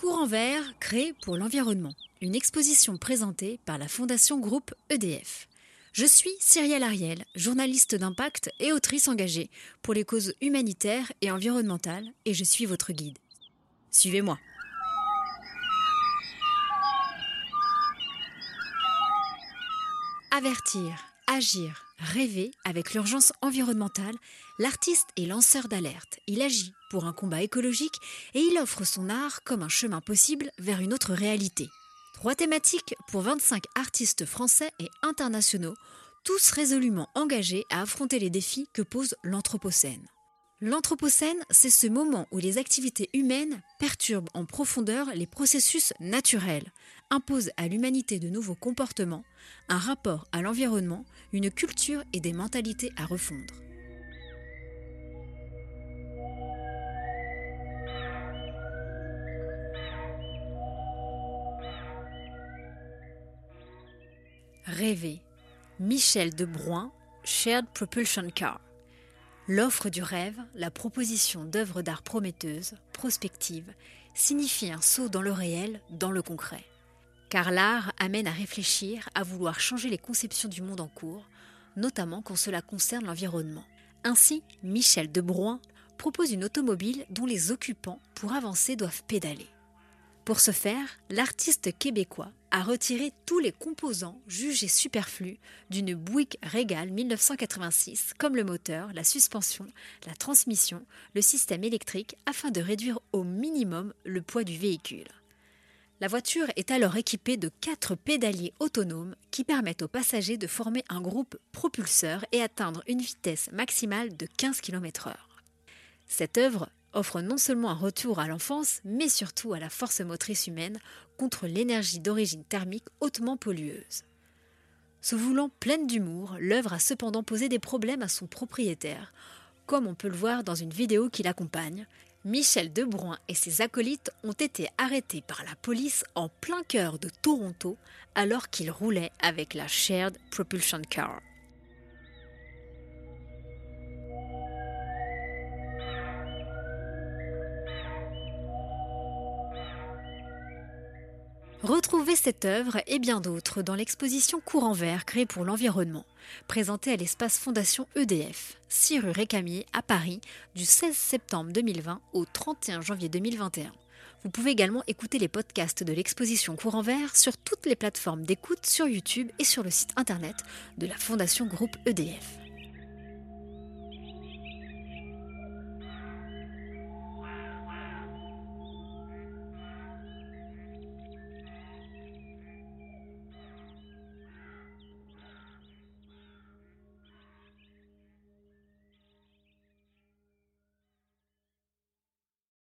Courant vert créé pour l'environnement. Une exposition présentée par la Fondation Groupe EDF. Je suis Cyrielle Ariel, journaliste d'impact et autrice engagée pour les causes humanitaires et environnementales, et je suis votre guide. Suivez-moi. Avertir, agir, rêver avec l'urgence environnementale, l'artiste est lanceur d'alerte. Il agit pour un combat écologique et il offre son art comme un chemin possible vers une autre réalité. Trois thématiques pour 25 artistes français et internationaux, tous résolument engagés à affronter les défis que pose l'Anthropocène. L'Anthropocène, c'est ce moment où les activités humaines perturbent en profondeur les processus naturels, imposent à l'humanité de nouveaux comportements, un rapport à l'environnement, une culture et des mentalités à refondre. Rêver. Michel de Shared Propulsion Car. L'offre du rêve, la proposition d'œuvres d'art prometteuses, prospectives, signifie un saut dans le réel, dans le concret. Car l'art amène à réfléchir, à vouloir changer les conceptions du monde en cours, notamment quand cela concerne l'environnement. Ainsi, Michel de propose une automobile dont les occupants, pour avancer, doivent pédaler. Pour ce faire, l'artiste québécois a retiré tous les composants jugés superflus d'une Buick Regal 1986, comme le moteur, la suspension, la transmission, le système électrique, afin de réduire au minimum le poids du véhicule. La voiture est alors équipée de quatre pédaliers autonomes qui permettent aux passagers de former un groupe propulseur et atteindre une vitesse maximale de 15 km/h. Cette œuvre offre non seulement un retour à l'enfance, mais surtout à la force motrice humaine contre l'énergie d'origine thermique hautement pollueuse. Se voulant pleine d'humour, l'œuvre a cependant posé des problèmes à son propriétaire, comme on peut le voir dans une vidéo qui l'accompagne. Michel Debruin et ses acolytes ont été arrêtés par la police en plein cœur de Toronto alors qu'ils roulaient avec la Shared Propulsion Car. Retrouvez cette œuvre et bien d'autres dans l'exposition Courant Vert créée pour l'environnement, présentée à l'espace Fondation EDF, 6 rue Récamier à Paris, du 16 septembre 2020 au 31 janvier 2021. Vous pouvez également écouter les podcasts de l'exposition Courant Vert sur toutes les plateformes d'écoute sur YouTube et sur le site internet de la Fondation Groupe EDF.